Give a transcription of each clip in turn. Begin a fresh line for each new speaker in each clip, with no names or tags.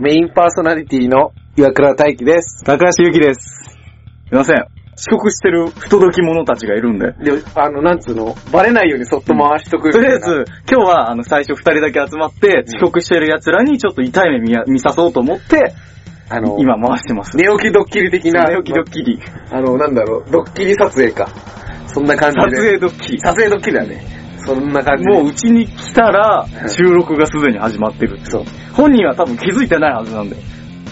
メインパーソナリティの岩倉大輝です。
高橋ゆきです。すいません。遅刻してる不届き者たちがいるんで。
で、あの、なんつうの、バレないようにそっと回しとく。
とりあえず、今日はあの最初二人だけ集まって、遅刻してる奴らにちょっと痛い目見や見さそうと思って、
あの、
今回してます。
寝起きドッキリ的な、
寝起きドッキリ。
あの、なんだろう、ドッキリ撮影か。そんな感じ
撮
で。
影ドッキリ。
撮影ドッキリだね。そんな感じで。
もううちに来たら、収録がすでに始まってるって。
そう。
本人は多分気づいてないはずなんで。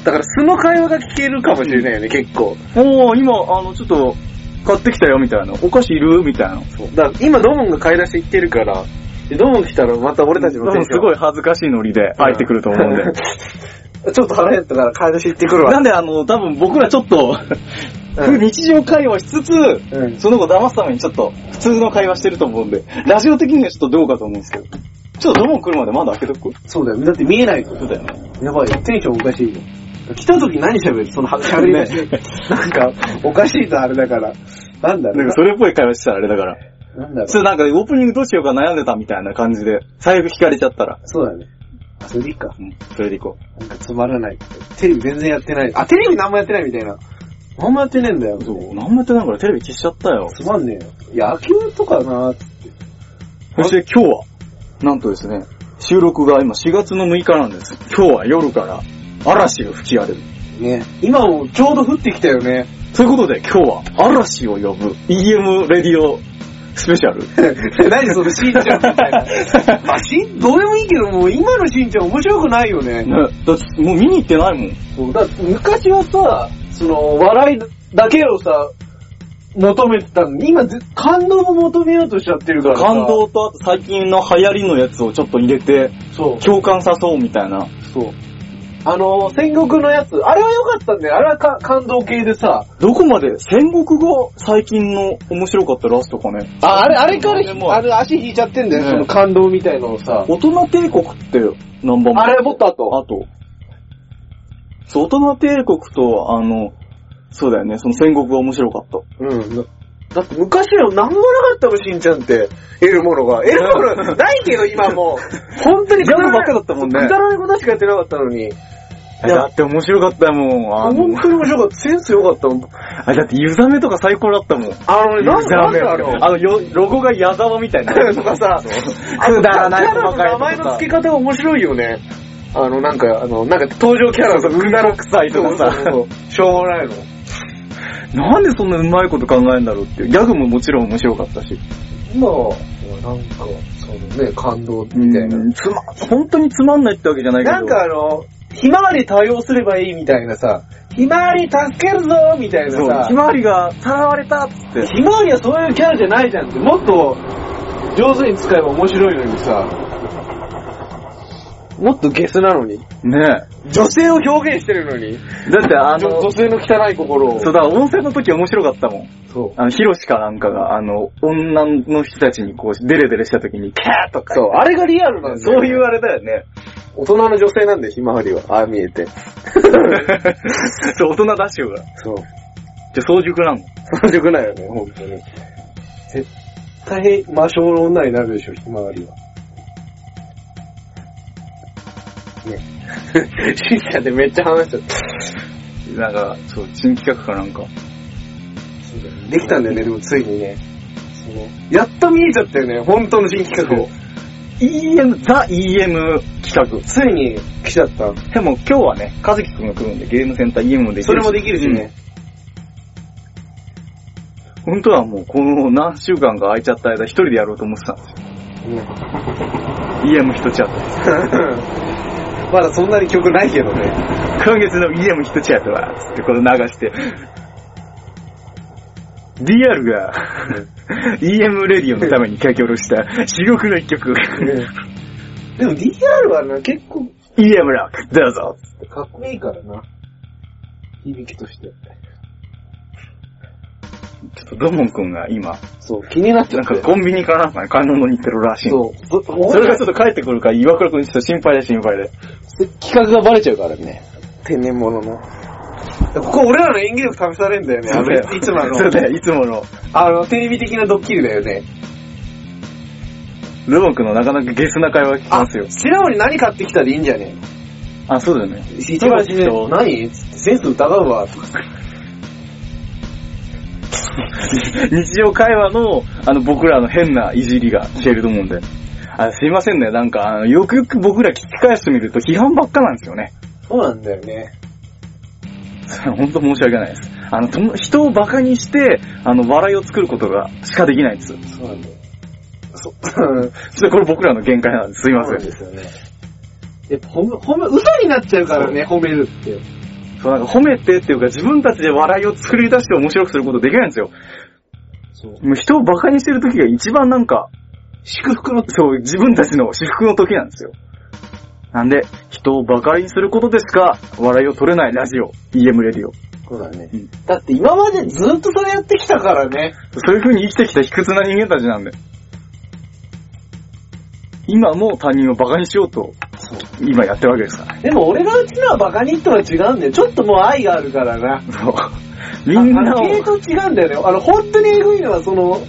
だから素の会話が聞けるかもしれないよね、結構。
おー、今、あの、ちょっと、買ってきたよ、みたいな。お菓子いるみたいな。
そう。だから今ドモンが買い出し行ってるから、でドモン来たらまた俺たち
多
のテンション
分すごい恥ずかしいノリで入ってくると思うんで。
ちょっと腹減ったから買い出し行ってくるわ。
なんであの、多分僕らちょっと、
うん
日常会話しつつ、
うん。
その子騙すためにちょっと普通の会話してると思うんで、ラジオ的にはちょっとどうかと思うんですけど。ちょっとドモン来るまでまだ開けとく？
そうだよ。だって見えないと。
そうだよね。
やばいよ。テンションおかしいよ。来た時何喋る？その、喋り出し。なんか、おかしいとあれだから。なんだろうん
なかそれっぽい会話してたらあれだから。
なんだろう。
それなんかオープニングどうしようか悩んでたみたいな感じで、財布引かれちゃったら。
そうだね。それでいいか。
うん、それでいこ
なんかつまらない。テレビ全然やってない。あ、テレビ何もやってないみたいな。何もやってねえんだよ
う。。そう、なんもやってないからテレビ消しちゃったよ。
つまんねえよ。野球とかなーって。
そして今日は、なんとですね、収録が今4月の6日なんです。今日は夜から嵐が吹き荒れる。
ね。今もちょうど降ってきたよね。
ということで今日は嵐を呼ぶ EM レディオスペシャル。
何そのしんちゃんみたいな。まあ、しん、どうでもいいけど、もう今のしんちゃん面白くないよね。
ね、だってもう見に行ってないもん。
そうだって昔はさ、その、笑いだけをさ、求めてたのに、今ぜ、感動も求めようとしちゃってるからさ。
感動とあと最近の流行りのやつをちょっと入れて、
そう。
共感さそうみたいな。
そう。あの、戦国のやつ、あれは良かったんだよ。あれはか感動系でさ。
どこまで戦国が最近の面白かったラストかね。
あ、あれ、あれから
でも
あれ足引いちゃってんだよ、
ね
その感動みたいのをさ。
大人帝国って何番目？
あれもっと後。
あと。そう、大人帝国と、あの、そうだよね、その戦国が面白かった。
うん。だだって昔は何もなかったもん、しんちゃんって。得るものが。得るもの ないけど、今もう。本当に
ギャグばっかだったもんね
くだらないことしかやってなかったのに。い
いや、だって面白かったもん。あの
本、当に面白かった。センス良かったもん。
あだって湯ザメとか最高だったもん。
あのね、なんでなんであれ
あの、よロゴが矢沢みたいな。
とかさ、
くだらない
キャラの名前の付け方が面白いよね。あの、なんか、あの、なんか登場キャラのさ、くだら
臭いとかさ
しょうもないの。
なんでそんなうまいこと考えんだろうっていう。ギャグももちろん面白かったし。
今は、なんか、そのね、感動みたいな。
うんつま、本当につまんないってわけじゃないけど。
なんかあの、ひまわり対応すればいいみたいなさ、ひまわり助けるぞみたいなさ
ひ、まわりがさらわれたっつって。
ひまわりはそういうキャラじゃないじゃんって、もっと上手に使えば面白いのにさ、もっとゲスなのに。
ね
女性を表現してるのに。
え。だってあの
女女、性の汚い心を。
そうだ、温泉の時面白かったもん。
そう。
あの、ヒロシかなんかが、あの、女の人たちにこう、デレデレした時に、キャーとか。
そう、あれがリアルなんだよ。
そういうあれだよね。
大人の女性なんだよ、ひまわりは。ああ見えて。
そう、大人ダッシュが。
そう。
じゃ、早熟なの。
早熟ないよね、本当に。絶対魔性の女になるでしょ、ひまわりは。ね。しんちゃんでめっちゃ話しちゃった。
なんか、そう、新企画かなんか。
できたんだよね、でもついにね。やっと見えちゃったよね、本当の新企画を。
EM、ザ EM 企画。
ついに来ちゃった。
でも今日はね、和樹くんが来るんで、ゲームセンター EM もできるし。
それもできるしね。
うん。本当はもう、この何週間か空いちゃった間、一人でやろうと思ってたんですよ。
ね
EM 一チャット。
まだそんなに曲ないけどね。
今月の EM 一チャットは、つってこれ流して、DR が EM レディオのために書き下ろした珠玉の一曲。
でも DR はな、結構
EM ロック、どうぞ。
かっこいいからな。響きとして。
ちょっとドモン君が今、
そう、気になっちゃ
なん。かコンビニかなんかに買い物に行ってるらしい。
そう。そ
それがちょっと帰ってくるから、岩倉君ちょっと心配で心配で。
企画がバレちゃうからね。天然物の。ここ俺らの演技力試されんだよね。あの、いつもあの、
そうだよ、いつもの。
あの、テレビ的なドッキリだよね。
ルモン君のなかなかゲスな会話聞きますよ。
白森何買ってきたでいいんじゃね？
あ、そうだよね。
一番自然、何？センス疑うわ、とか。
日常会話の、あの、僕らの変ないじりが聞けると思うんで。あすいませんね、なんか、よくよく僕ら聞き返してみると批判ばっかなんですよね。
そうなんだよね。
本当申し訳ないです。あの、人を馬鹿にして、あの、笑いを作ることがしかできないんです。
そうなんだよ。そ、
っとこれ僕らの限界なんです。すいません。
そうですよね。やっぱ褒め、褒め、嘘になっちゃうからね、褒めるって。
そう、なんか褒めてっていうか自分たちで笑いを作り出して面白くすることできないんですよ。
そう。
もう人を馬鹿にしてる時が一番なんか、
祝福の、
そう、自分たちの至福の時なんですよ。なんで、人を馬鹿にすることでしか笑いを取れないラジオ、EM レディオ。
そうだね
うん。
だって今までずっとそれやってきたからね。
そういう風に生きてきた卑屈な人間たちなんで。今も他人を馬鹿にしようと、今やってるわけですからね。
でも俺がうちのはバカにとは違うんだよ。ちょっともう愛があるからな。
そう。みんなを、
系統違うんだよね。あの、本当にエグいのはその、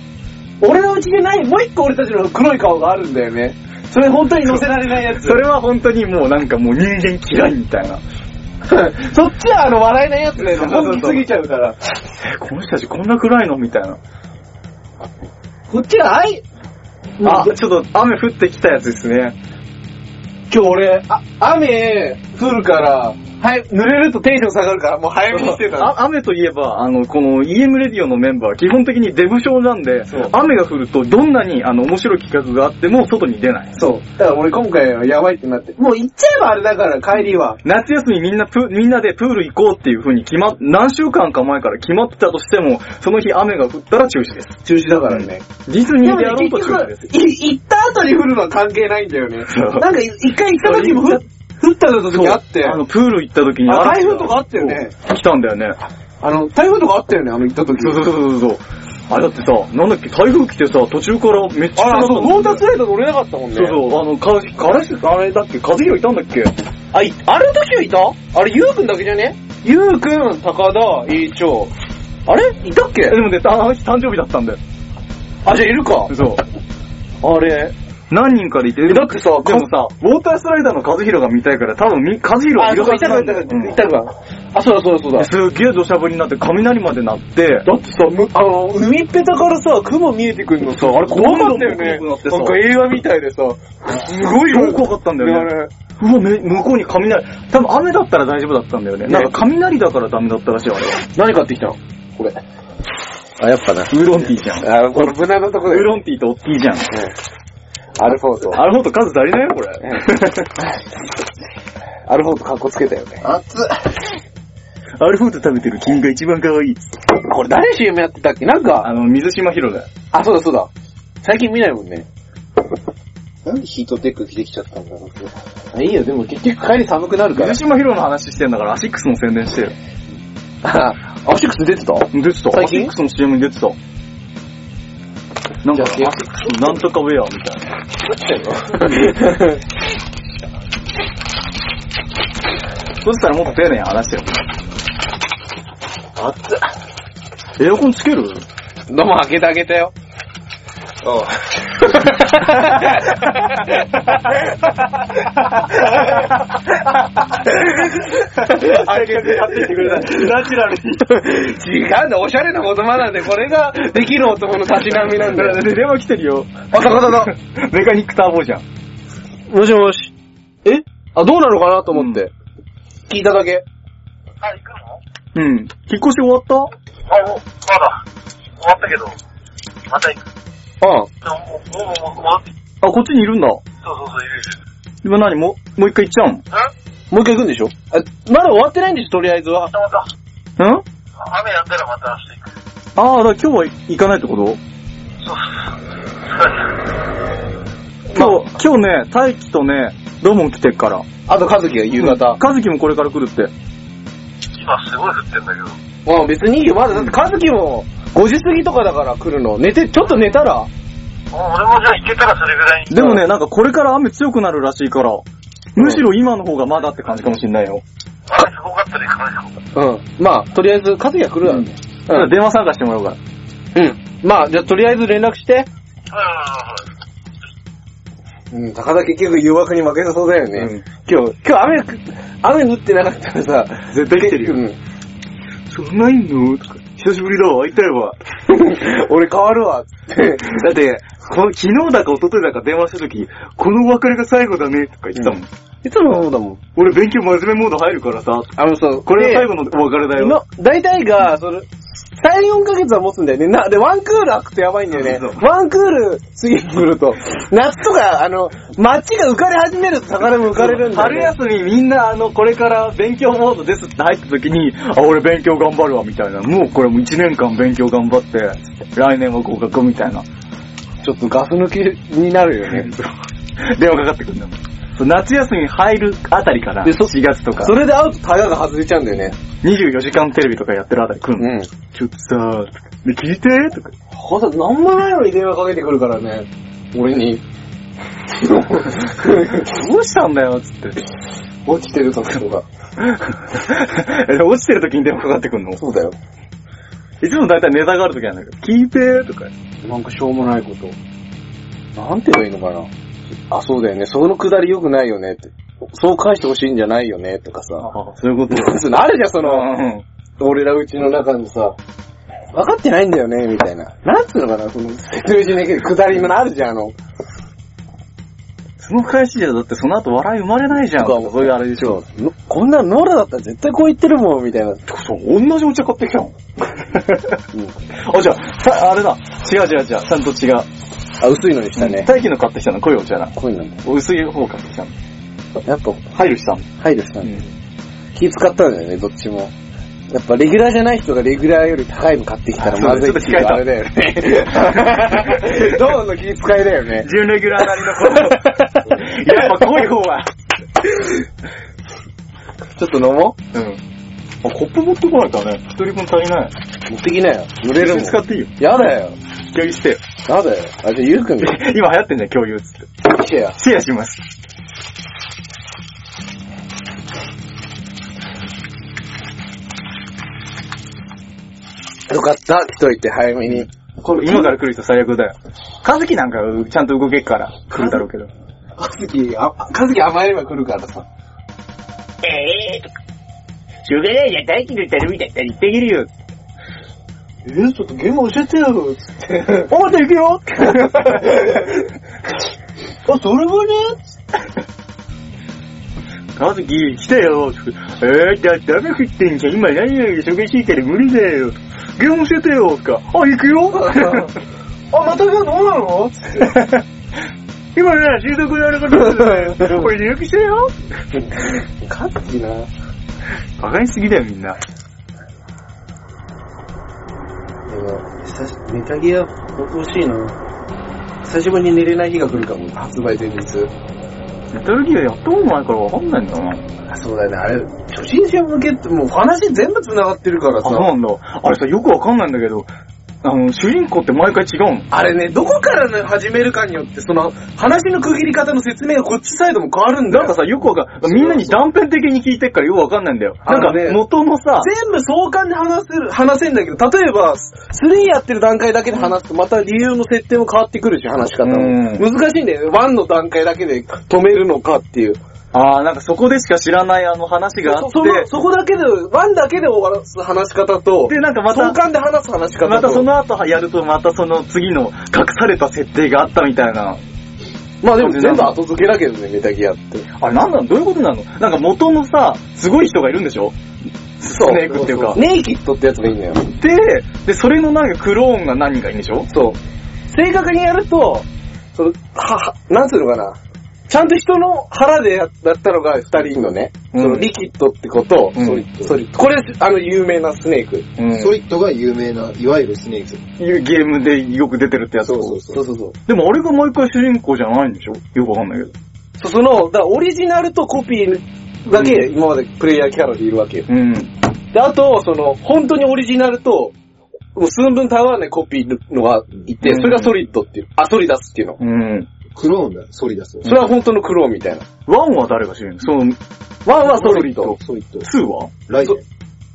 俺のうちでない、もう一個俺たちの黒い顔があるんだよね。それ本当に乗せられないやつ。
それは本当にもうなんかもう人間嫌いみたいな。
そっちはあの、笑えないやつだよね。本気すぎちゃうから。
え、この人たちこんな暗いのみたいな。
こっちは愛、
あ、ちょっと雨降ってきたやつですね。
今日俺、あ、雨降るから、はい、濡れるとテンション下がるから、もう早めにしてた
雨といえば、あの、この EM レディオのメンバーは基本的にデブ症なんで雨が降るとどんなにあの面白い企画があっても外に出ない。
そう。だから俺今回はやばいってなって。もう行っちゃえばあれだから、帰りは。
夏休みみんなプ、みんなでプール行こうっていう風に決まっ、何週間か前から決まってたとしても、その日雨が降ったら中止です。
中止だからね。
ディズニーでやろうと
結
中止です。
行った後に降るのは関係ないんだよね。なんか一回行った時も降っ降った時あって、
あの、プール行った時に
あ台風とかあったよね
そう来たんだよね。
あの、台風とかあったよね、あの行った時。
そうそうそうそうそう。あれだってさ、なんだっけ、台風来てさ、途中からめっちゃ
あ、そう、ウォータース
そう
ライダー乗れなかったもんね。
そう、あの、か、からし、あれだっけ、和弘いたんだっけ？
あ、い、あれの時はいた？あれ、ゆうくんだけじゃね？ゆうくん、高田、いいちょあれ？いたっけ？
でもね、あの日誕生日だったんだよ。
あ、じゃあいるか。
そう。
あれ？
何人かでいて、
だってさ
でもさ、ウォータースライダーの和弘が見たいから、多分み、和弘
あ、
はいる
そうか、い
はずなんだよ。
たかいたか、い。あ、そうだそうだそうだ。
すっげえ土砂降りになって、雷までなって、
だってさ、むあの、海っぺたからさ、雲見えてくるのさ、あれ怖かったよね
な
んか映画みたいでさ、すごい
超怖かったんだよね。うわ、め、向こうに雷、多分雨だったら大丈夫だったんだよね。
ね
なんか雷だからダメだったらしい、あれは。
何買ってきたの？これ。あ、やっぱな。
ウーロンティーじゃん。
あ、これ無難なとこ
ウー
で。
ロンティーと大きいじゃん。
アルフォート。
あれほんと数足りないよ、これ。
アルフォートカッコつけたよね。熱っ。
アルフォート食べてる君が一番可愛い。
これ誰 CM やってたっけ？なんか、
あの、水島ヒロだよ。
あ、そうだそうだ。最近見ないもんね。なんでヒートテック着てきちゃったんだろう。いいよ、でも結局帰り寒くなるから
水嶋ヒロの話してんだから、アシックスの宣伝してよ。
あ、アシックス出てた？
出てた。
最近？
アシックスの CM に出てた。なんか、なんとかウェアみたいな。そしたらもっと丁寧に話してよ。
熱っ。
エアコンつける？
どうも開けてあげたよ。
開けてやってきてくれた。ナチュラルに。
違うんだ、おしゃれな言葉なんで、これができる男のたしなみなんだよ。
で、電話来てるよ。
あ、高田だ。
メカニックターボじゃん。
もしもし。え？あ、どうなのかなと思って。聞いただけ。
あ、行くの？
うん。引っ越し終わった？
あ、まだ。終わったけど、また行く。
あ
でも、もう、もう、もう、戻ってき
あ、こっちにいるんだ。
そうそうそう、いるいる。
今何？もう、もう一回行っちゃうの
ん
もう一回行くんでしょ？あ、まだ終わってないんでしょ、とりあえずは。
またまた。
うん？
雨やんだらまた明日行く。
ああ、だから今日は行かないってこと？
そうそう
今日、今日ね、大輝とね、ドモン来てっから。
あと、和樹が夕方。
和樹もこれから来るって。
今すごい降ってんだけど。
うん、別にいいよ。まだ、だって和樹も5時過ぎとかだから来るの。寝て、ちょっと寝たら？
俺もじゃあ行けたらそれぐらいに。
でもね、なんかこれから雨強くなるらしいから、むしろ今の方がまだって感じかもしんないよ。
雨すごかったら行かないかも。
うん。まあ、とりあえず、和樹が来るだろうね。
だから電話参加してもらおうから。
うん。まあ、じゃあとりあえず連絡して。
はいはいはいはい。
うん、高田結局誘惑に負けそうだよね。
うん
今日、今日雨く、雨降ってなかったらさ、
絶対来てるよ。
うん
そんないんの？とか、久しぶりだわ、会いたいわ。
俺変わるわって。
だって、この昨日だか一昨日だか電話した時、このお別れが最後だね、とか言ってたもん。
いつもそうだもん。
俺勉強真面目モード入るからさ、
あのさ、
これが最後のお別れだよ。
の、大体が、その、3、4ヶ月は持つんだよね。な、で、ワンクール開くとやばいんだよね。ワンクール過ぎてくると、夏とか、あの、街が浮かれ始めると魚も浮かれるんだよ、
春
ね。
休みみんなあの、これから勉強モードですって入った時に、あ、俺勉強頑張るわ、みたいな。もうこれもう1年間勉強頑張って、来年は合格みたいな。
ちょっとガス抜きになるよね。
電話かかってくるんだもん。夏休み入るあたりから、
でそ
4月とか、
それで会うとタガが外れちゃうんだよね。
24時間テレビとかやってるあたり来るの。
ん。
ちょっとさ、で聞いてとか。
はだ、なんもないのに電話かけてくるからね。俺に。
どうしたんだよ、つって。
落ちてる時とか。
え落ちてる時に電話かかってくるの？
そうだよ。
いつもだいたいネタがある時なんだけど、聞いてとか。
なんかしょうもないこと。なんて言えばいいのかな。あ、そうだよね。そのくだり良くないよねって。そう返してほしいんじゃないよねとかさ。
あそういうこと？
そうあるじゃん、その、
うん
俺らうちの中でさ、分かってないんだよね、みたいな。なんつうのかな、その、説明しないけど、くだりのあるじゃん、あの。
その返しじゃだってその後笑い生まれないじゃん。
とか
そういうあれでしょ。
のこんなノラだったら絶対こう言ってるもん、みたいな。
そう、同じお茶買ってきたの。あ、じゃあ、さ、あれだ。違う違う違う。ちゃんと違う。
あ、薄いのにしたね。
大気の買ってきたの、濃いお茶な。
こういうのなんだ。
薄い方買ってきたの？
やっぱ、
配慮したの。
配慮したんだよ。気使ったんだよね、どっちも。やっぱレギュラーじゃない人がレギュラーより高いの買ってきたらまずいっていうあれだよね。どうの気遣いだよね。
準レギュラーなりのこの、やっぱ濃い方は。
ちょっと飲も
うん。あ、コップ持ってこないからね。一人分足りない。
う持ってきなよ。濡れるもん。
使っていいよ。
やだよ。
共有してよ。
やだよ。あ、じゃあゆうくんで。
今流行ってんじゃん、共有っつって。
シェア。
シェアします。
よかった。来といて早めに。
これ今から来る人最悪だよ。カズキなんかちゃんと動けっから来るだろうけど。
かずき、あ、かずき甘えれば来るからさ。
ええー、しょうがないじゃん、大気の頼みだったら言ってあげるよ。
えー、ちょっとゲーム教えてよ、つって。
おまた行くよ
あ、それもね？
カズキ、来たよ。えー、だって雨降ってんじゃん。今何々忙しいから無理だよ。ゲーム教えてよ。とか、あ、行くよ
あ、また今日どうなの？つって。
今ね、収束のあることだよ。これ入力してよ。
かずきな。
バカにしすぎだよ、みんな。
ネタギア、欲しいな。久しぶりに寝れない日が来るかも、発売前日。
メタルギアやったことないからわかんないんだな。
あそうだよね、あれ、初心者向けって、もう話全部繋がってるから
あ、
さ。
そうなんだ。あれさ、よくわかんないんだけど、あの、主人公って毎回違うの。
あれね、どこからね、始めるかによって、その、話の区切り方の説明がこっちサイドも変わるんだよ。
なんかさ、よくわかん、みんなに断片的に聞いてっからよくわかんないんだよ。なんか
ね、
元のさ、
全部相関で話せる、話せんだけど、例えば、3やってる段階だけで話すと、また理由の設定も変わってくるし、話し方も。
うん
難しいんだよね。1の段階だけで止めるのかっていう。
あー、なんかそこでしか知らないあの話があっ
そそのそこだけで、1だけで終わらす話し方と、
て、で、なんかまた、
相関で話す話し方と、
またその後やるとまたその次の隠された設定があったみたいな。
まあでも全部後付けだけどね、メタギアって。
あれなんなのどういうことなの？なんか元のさ、すごい人がいるんでしょ？スネークっていうか。
ネイキッドってやつがいいんだよ。
で、で、それのなんかクローンが何人かいるんでしょ？
そう。正確にやると、その、は、は、なんつうのかな？ちゃんと人の腹でやったのが二人のね。
うん
そのリキッドってこと、
うん
ソリッド。ソリッド。これ、あの有名なスネーク。
うん。
ソリッドが有名な、いわゆるスネーク。
いうゲームでよく出てるってやつ。
そうそう
そうそうそう。
でもあれが毎回主人公じゃないんでしょ？よくわかんないけど。
そその、だからオリジナルとコピーだけ今までプレイヤーキャラでいるわけよ。
うん。
で、あと、その、本当にオリジナルと、もう寸分変わらないコピーのがいて、
うん
それがソリッドっていう、あ、ソリダスっていうの。
うん。
クローンだよ、ソリダス。
それは本当のクローンみたいな。
ワンは誰が主人公その、
ワンはソリッド。
ソリッド。
ツーは？
ライデン。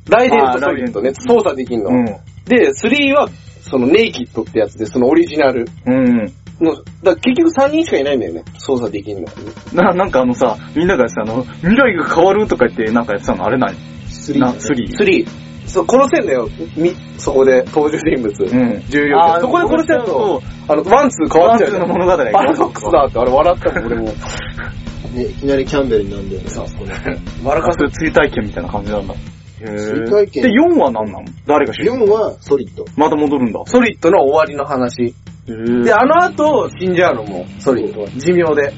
ライデンとソリッドね、操作できんの。
うん。
で、3は、そのネイキッドってやつで、そのオリジナル。
うん。
もう、だ結局3人しかいないんだよね。操作できんの。
な、なんかあのさ、みんながさ、あの、未来が変わるとか言ってなんかやってたのあれ何な、
スリーだね
スリー
？3。そう、殺せんだよ。み、そこで登場人物。
うん。
重要そこで殺せる
殺しちゃう
と、あの、ワンツー変わっちゃう。
ワンツーの物語が
パラドックスだって、あれ笑ったもん、俺も。
ね、いきなりキャンベルになんだよね。
そう
この
笑か
あ、それ追体験みたいな感じなんだ。へ
追
ー
体験
で、4は何なの？誰が主人公
4はソリッド。
また戻るんだ。
ソリッドの終わりの話。
へー
で、あの後、死んじゃうのも、ソリッドは。寿命で。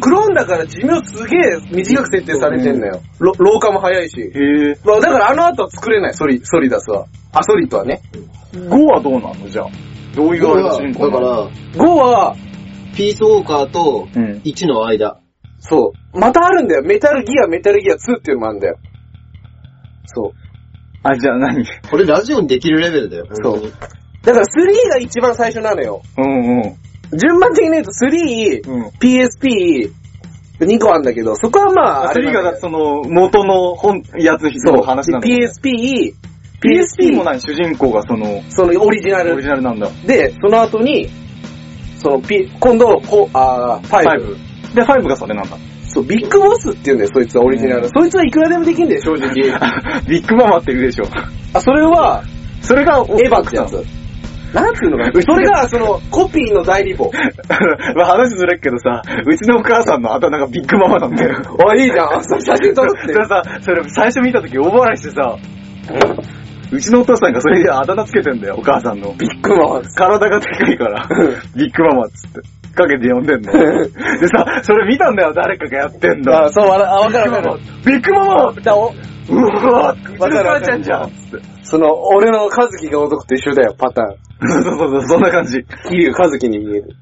クローンだから寿命すげえ短く設定されてんだよ。ろ老化も早いし。
へー
まあだからあの後は作れない、ソリ、ソリダスは。あ、ソリッドはね。
5はどうなの？じゃあ。どういうあれが主人
だから、
5は、
ピースウォーカーと
うん。
1の間。
そう。またあるんだよ。メタルギア、メタルギア2っていうのもあるんだよ。そう。
あ、じゃあ何？
これラジオにできるレベルだよ。
そうだから3が一番最初なのよ。
うんうん。
順番的に言うと3、
うん。
PSP、2個あるんだけど、そこはまあ、あ
あれ
れなんだよ
がその元の本、やつの話なんだ
で
よ。
PSP、
PSP も何主人公がその、
そのオリジナ
オリ
ル
ジナルなんだ。
で、その後に、その P、今度、こあー5。
5。で、5がそれなんだ。
そう、ビッグボスって言うんだよ、そいつはオリジナル。
うん
そいつはいくらでもできんだよ、正直。
ビッグママって言うでしょ。
あ、それは、
それが、
エヴァってやつ。なんていうのかな？それが、その、コピーの代理母。
まあ話ずれっけどさ、うちのお母さんのあだ名がビッグママなんだよ。
あ、いいじゃん。それ写真撮るって
そ。れさ、それ最初見た時大笑いしてさ、うちのお父さんがそれであだ名つけてんだよ、お母さんの。
ビッグマン。
体がでかいから、ビッグママっつって。かけて呼んでんの。でさ、それ見たんだよ、誰かがやってんの。
あ、そう、わらあわかるわかる。
ビッグママ
だお
うわぁ、
わかる
ちゃんじゃんつって。
その、俺の和樹が男と一緒だよ、パターン。
そうそうそう、そんな感じ。
桐生和樹に見える。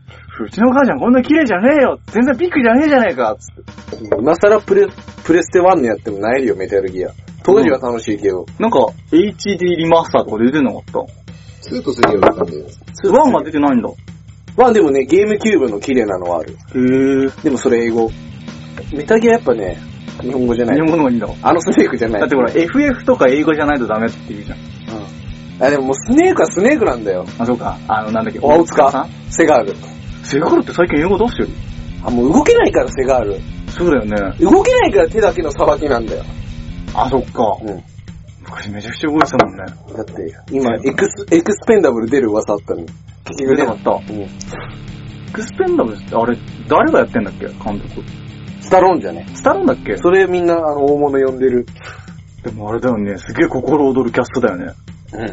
うちのお母ちゃんこんな綺麗じゃねえよ全然ビッグじゃねえじゃねえかつって。
今更プレ、プレステ1のやってもないよ、メタルギア。当時は楽しいけど。
なんか、HD リマスターとか出てなかった
？2と3はわかんないです。
?1 が出てないんだ。
まあでもね、ゲームキューブの綺麗なのはある。
へぇ
でもそれ英語。メタギアやっぱね、日本語じゃない
日。本語の方がいいんだ。
あのスネークじゃない。
だってほら、FF とか英語じゃないとダメって言うじゃん。
うん。あ、でももうスネークはスネークなんだよ。
あ、そうか。あの、なんだっけ、
大塚
さん？
セガール。
セガールって最近英語出してる？
あ、もう動けないからセガール。
そうだよね。
動けないから手だけのさばきなんだよ。
あ、そっか。
うん。
昔めちゃくちゃ動いてたもんね。
だって、今、エクス、エクスペンダブル出る噂あったのに。結局
出なかった。
うん。
エクスペンダブルって、あれ、誰がやってんだっけ？監督。
スタローンじゃね？
スタロンだっけ？
それみんな、あの、大物呼んでる。
でもあれだよね、すげえ心躍るキャストだよね。
うん。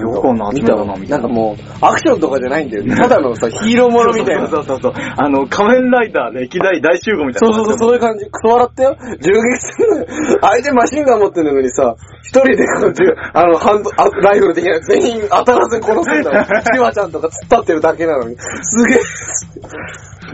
よくこんな集めたな、みたいな。
なんかもう、アクションとかじゃないんだよ。ただのさ、ヒーローものみたいな。
そうそうそう。あの、仮面ライダー歴代大集合みたいな。
そうそうそう、そういう感じ。クソ笑ったよ。銃撃するのよ。相手マシンガン持ってるのにさ、一人でこう銃、あの、ハンド、あライフル的なやつ全員当たらずに殺すんだよ。シワちゃんとか突っ立ってるだけなのに。すげえ。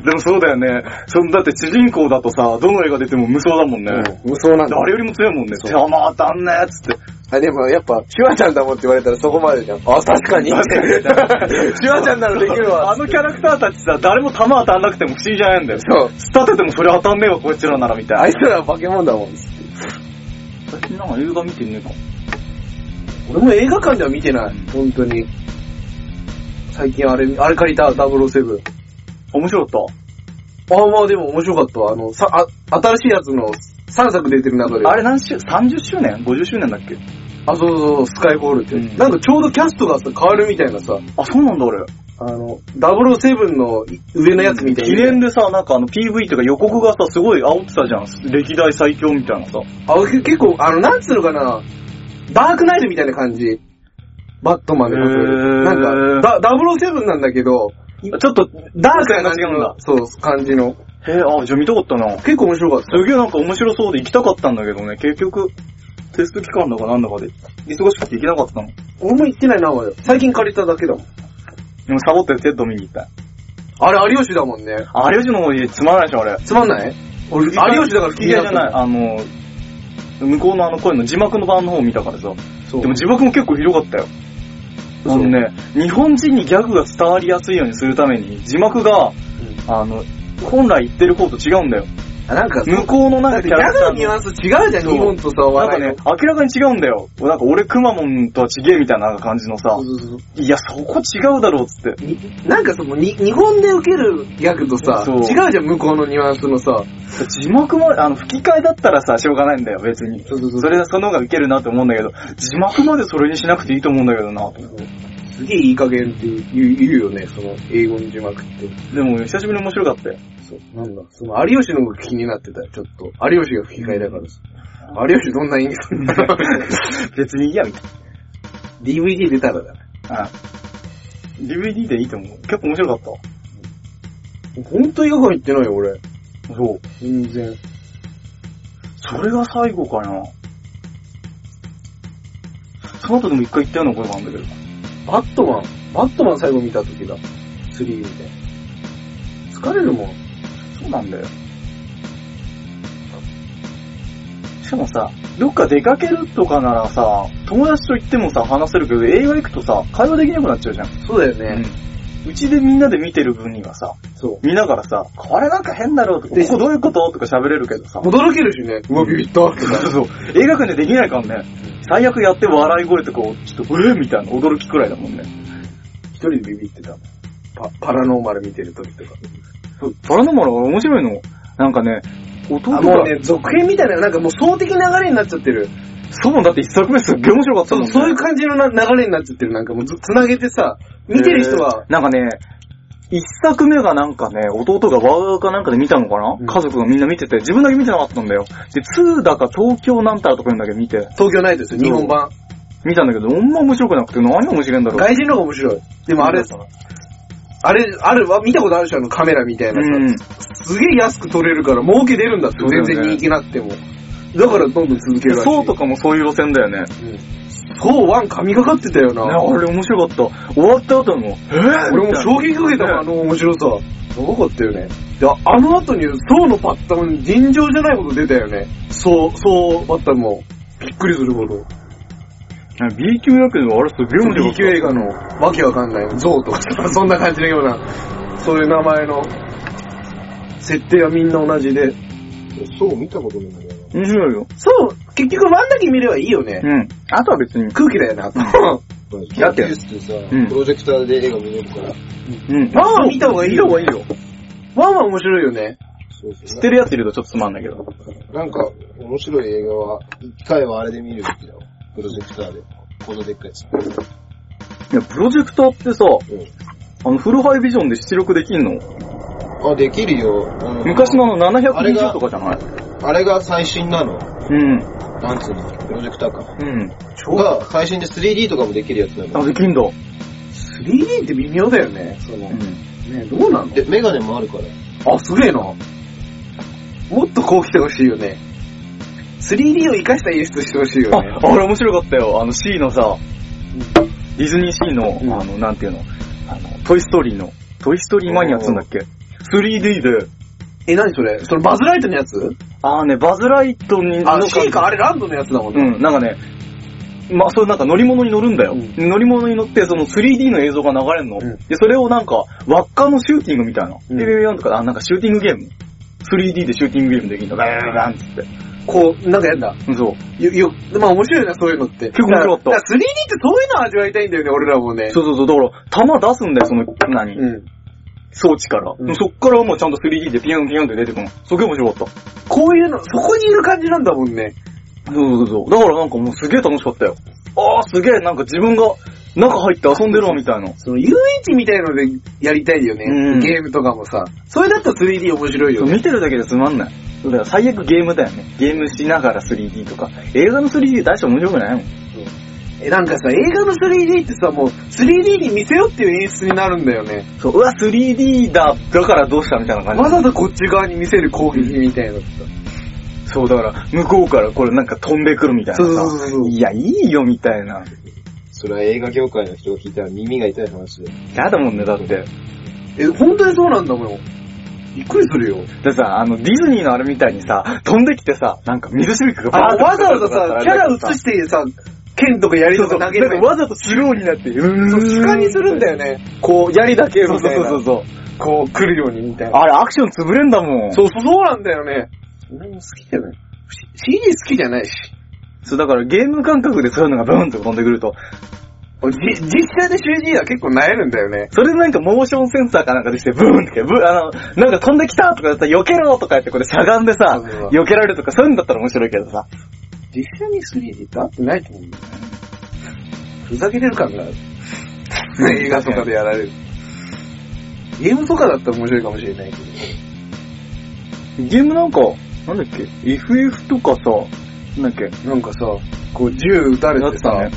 でもそうだよね。そんだって主人公だとさ、どの映画出ても無双だもんね。
うん無双なんだ。
誰よりも強いもんね。
そう
邪魔当たんねえっつって。
あ、でもやっぱ、シュワちゃんだもんって言われたらそこまでじゃん。あ、確かに。シュワちゃんならできるわ。
あのキャラクターたちさ、誰も弾当たんなくても不思議じゃないんだよ。
そう。
立ててもそれ当たんねえわ、こいつらならみたいな。
あいつらは化け物だもん。
最近なんか映画見てねえかも。
俺も映画館では見てない。本当に。最近あれ、あれ借りた、007。
面白かっ
ああ、まあでも面白かったわ。あの、さ、あ、新しいやつの3作出てる中で。
た。あれ何周、30周年 ?50 周年だっけ？
あ、そうそうそう、スカイフォールって。
うん
なんかちょうどキャストがさ、変わるみたいなさ、
あ、そうなんだ俺。
あの、007の上のやつみたいな。
記念でさ、なんかあの PV とか予告がさ、すごい煽ってたじゃん。歴代最強みたいなさ。
あ、け結構、あの、なんつうのかな、ダークナイトみたいな感じ。バットマンで例える。
へー
なんか、だ007なんだけど、
ちょっと、
ダークな感じ
違うんだ。
そう、感じの。
へえ、あ、じゃあ見たかったな。
結構面白かった。
すげえなんか面白そうで行きたかったんだけどね、結局、テスト期間だかなんだかで、忙しくて行けなかったの。
俺も行ってないな、まだ最近借りただけだもん。
でもサボってテッド見に行った。
あれ、有吉だもんね。
あ、有吉の方つまらないでしょ、あれ。
つまんない？俺、有吉だから
嫌いじゃない。あの、向こうのあの声の字幕の版の方を見たからさ。
そう。
でも字幕も結構ひどかったよ。あ
嘘
のね、日本人にギャグが伝わりやすいようにするために、字幕が、あの、本来言ってる方と違うんだよ。
あ、なんか、
向こうのなんか
ギャグのニュアンス違うじゃん、日本とさ、
なんかね、明らかに違うんだよ。なんか俺くまモンとは違えみたいな感じのさ
そう、そうそう
いや、そこ違うだろうっつって。
になんかその、に日本で受けるギャグとさ、違うじゃん、向こうのニュアンスのさ。
字幕も、あの、吹き替えだったらさ、しょうがないんだよ、別に。
そうそうそう
それでその方がウケるなと思うんだけど、字幕までそれにしなくていいと思うんだけどな。
すげえいい加減って言うよね、その、英語の字幕って。
でも、久しぶりに面白かったよ。
そう、なんだ。その、有吉の方が気になってたよ、ちょっと。有吉が吹き替えだからさ。有吉どんな演技するんだ
別にいいや、みたい
DVD 出たらだね。
な。あ DVD でいいと思う。結構面白かったわ。
ほんと映画館行ってないよ、俺。
そう。
全然。
それが最後かな。その後でも一回行ったようなことがあるんだけど。
バットマン。バットマン最後見た時だ。3で。疲れるもん。
そうなんだよ。しかもさ、どっか出かけるとかならさ、友達と行ってもさ、話せるけど、映画行くとさ、会話できなくなっちゃうじゃん。
そうだよね。
うちでみんなで見てる分にはさ、
そう。
見ながらさ、これなんか変だろうとか、
で
ここどういうこととか喋れるけどさ。
驚けるしね。うわ、ビビったとか。
そうそう。映画館でできないからね。最悪やって笑い声とかを、ちょっと、えーみたいな驚きくらいだもんね。
一人でビビってたもん。パ、パラノーマル見てる時とか。
パラノーマル面白いの？なんかね、弟
あ、
が、
もうね、続編みたいな、なんかもう総的流れになっちゃってる。
そうだって一作目すっげえ面白かった
そう、
もんね。
そういう感じのな流れになっちゃってる。なんかもうずつなげてさ、見てる人は、
えーなんかね、一作目がなんかね、弟がワーかなんかで見たのかな、
うん
家族がみんな見てて、自分だけ見てなかったんだよ。で、2だか東京なんたらとか言うんだけど見て、
東京ナイトですよ、日本版。
見たんだけど、ほんま面白くなくて何が面白いんだろう。
外人の方が面白い。でもあれ、あれ、あるわ、見たことあるでしょ、あのカメラみたいなさ。
うん。
すげえ安く撮れるから儲け出るんだって、
そうだよね
全然人気なくても。だからどんどん続けるらしい。
そうとかもそういう路線だよね。
そう、ワン神がかってたよな。
ねあれ面白かった。終わった後も、えー、
俺も衝撃受けたもん、あの面白さ。すごかったよね。で、あの後に、そうのパッターン、尋常じゃないこと出たよね。そう、そうパッターンも、びっくりするほど。
B 級だけど、あれすげえ面白か
B。級映画の、わけわかんない、ゾウとかさ、そんな感じのような、そういう名前の、設定はみんな同じで。
そう見たことないんだよ
面白いよ。
そう、結局ワンだけ見ればいいよね。
うん。あとは別に。
空気だよね、あと。
な。
だって
研究室でさ、
うん
プロジェクターで映画見れるから。
うん。
ワンは見た方がいい
方がいいよ。
ワンは面白いよね。
そうそう
知ってるやついるとちょっとつまんないけど。
なんか、面白い映画は、一回はあれで見るべきだよ。プロジェクターで。このでっかいやつ。
いや、プロジェクターってさ、あの、フルハイビジョンで出力できんの？
うん。あ、できるよ。うん
昔のあの
あれが
720とかじゃない？
あれが最新なの。
うん。
なんつうのプロジェクターか。
うん。
が、最新で 3D とかもできるやつな
あ、
の。
できんだ。
3D って微妙だよね。その、
うん。
ねどうなの？
で、メガネもあるから。
あ、すげえな。もっとこう来てほしいよね。3D を活かした演出してほしいよね。
あ、あれ面白かったよ。あの C のさ、ディズニーシーの、
うん
あの、なんていうの、あの、トイストーリーの、トイストーリーマニアっつうんだっけ ?3D で、
え、何それ？それバズライトのやつ？
あーね、バズライトに、
あ、
の
C か、あれランドのやつだもんね。
うん、なんかね、まあ、そういうなんか乗り物に乗るんだよ。
うん
で乗り物に乗って、その 3D の映像が流れるの。
うん
で、それをなんか、輪っかのシューティングみたいな。
うん
で、ビビビンとか、あ、なんかシューティングゲーム。3D でシューティングゲームできるの。ガーガーンって。
こう、なんかやんだ。
うんそう。
よ、よ、まあ面白いな、そういうのって。
結構面白かった
だら 3D ってそういうの味わいたいんだよね、俺らもね。
そうそうそう、だから、弾出すんだよ、その、何、
うん。
装置から。
うん
そっからもうちゃんと 3D でピヨンピヨンって出てくるの。すげえ面白かった。
こういうの、そこにいる感じなんだもんね。
そうそうそう。だからなんかもうすげえ楽しかったよ。あーすげえ、なんか自分が中入って遊んでるわみたいな。
その遊園地みたいのでやりたいよね。
うん
ゲームとかもさ。それだったら 3D 面白いよね。
見てるだけでつまんない。だから最悪ゲームだよね。ゲームしながら 3D とか。映画の 3D 大して面白くないもん。
え、なんかさ、映画の 3D ってさ、もう 3D に見せよっていう演出になるんだよね。
そう、うわ、3D だ、だからどうしたみたいな感じ。
わざわざこっち側に見せる攻撃みたいなのってさ。
そう、だから、向こうからこれなんか飛んでくるみたいなさ。
そうそうそうそう
いや、いいよ、みたいな。
それは映画業界の人が聞いたら耳が痛い話で。
やだもんね、だって。
え、本当にそうなんだもん。びっくりするよ。
でさ、あの、ディズニーのあれみたいにさ、飛んできてさ、なんか水しぶきが
あ、
バーッと
わざわざさ、キャラ映
て
してさ、剣とか槍とか投げる
なんかわざとスローになって、うーん
そう、主観にするんだよね。こう、槍だけ
そう
みたいな。
そうそうそう。
こう来るようにみたいな。
あれアクション潰れんだもん。
そうそうそうなんだよね。俺も好きじゃない。し CD 好きじゃないし。
そう、だからゲーム感覚でそういうのがブーンと飛んでくると、
俺じ実際で CD は結構萎えるんだよね。
それでなんかモーションセンサーかなんかでして、ブーンって、ブー、あの、なんか飛んできたとかだったら避けろとか言ってこれしゃがんでさ
そうそうそう、
避けられるとかそういうんだったら面白いけどさ。
実際に 3D って合ってないと思うんだよね。ふざけてる感がある。映画とかでやられる。ゲームとかだったら面白いかもしれないけど。
ゲームなんか、なんだっけ ?FF とかさ、なんだっけ？
なんかさ、こう銃撃たれてさ、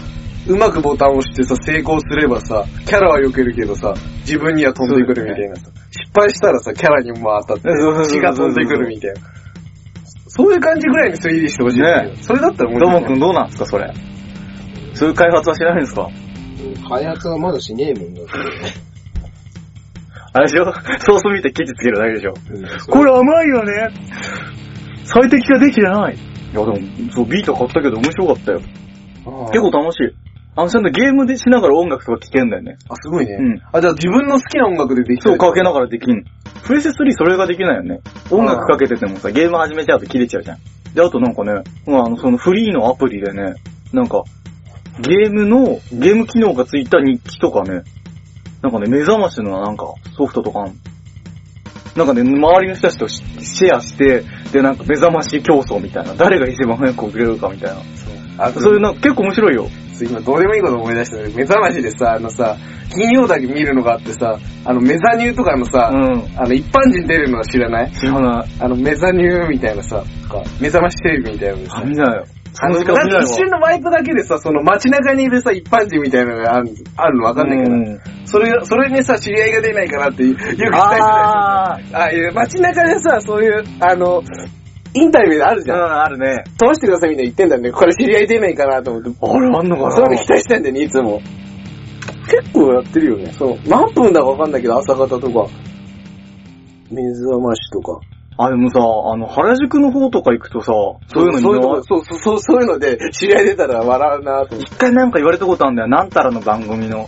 うまくボタンを押してさ、成功すればさ、キャラは避けるけどさ、自分には飛んでくるみたいなさ。失敗したらさ、キャラにも当たって血が飛んでくるみたいな。そういう感じぐらいに 3D してほしいんだよ。それだったら面
どう
白い。
もくんどうなんですかそれ。そういう開発はしないんですか？
開発はまだしねえもんだって。
あれでしょ？ソース見てケチつけるだけでしょ？
うん
これ甘いよね最適化できてない。いやでも、そう、ビート買ったけど面白かったよ。結構楽しい。あの、ちゃんとゲームでしながら音楽とか聴けんだよね。
あ、すごいね。
うん
あ、じゃあ自分の好きな音楽でできた
そう、かけな
が
がらできん。プレステ3それができないよね。音楽かけててもさ、ゲーム始めちゃうと切れちゃうじゃん。で、あとなんかね、まあ、あの、そのフリーのアプリでね、なんか、ゲームの、ゲーム機能がついた日記とかね、なんかね、目覚ましのなんか、ソフトとかあんのなんかね、周りの人たちとシシェアして、で、なんか目覚まし競争みたいな。誰が一番早く起きれるかみたいな。
あ
そういうなんか結構面白いよ。
今どうでもいいこと思い出したね。目覚ましでさ、あのさ、金曜だけ見るのがあってさ、あの、メザニューとかのさ、
うん。
あの、一般人出るのは知らない？
知らない。
あの、メザニューみたいなさ、か目覚ましテレビみたいなのでさ
あ、見ないよ。そ
あの、なんか。一瞬のワイプだけでさ、その街中にいるさ、一般人みたいなのがあるあるのわかんないから、
うん
それ、それにさ、知り合いが出ないかなって、よく期待してた
あー。
あ、街中でさ、そういう、あの、インタビューであるじ
うん、
ゃん。
あるね。
通してくださいみたいな言ってんだよね。これ知り合い出ないかなと思って。
あれあんのかな
そういうの期待してんだよね、いつも。結構やってるよね。そう。何分だかわかんないけど、朝方とか。水覚ましとか。
あ、でもさ、あの、原宿の方とか行くとさ、そういうの
そういうと
に
こそうそうそう、そういうので、知り合い出たら笑うなと思って。
一回なんか言われたことあるんだよ。なんたらの番組の、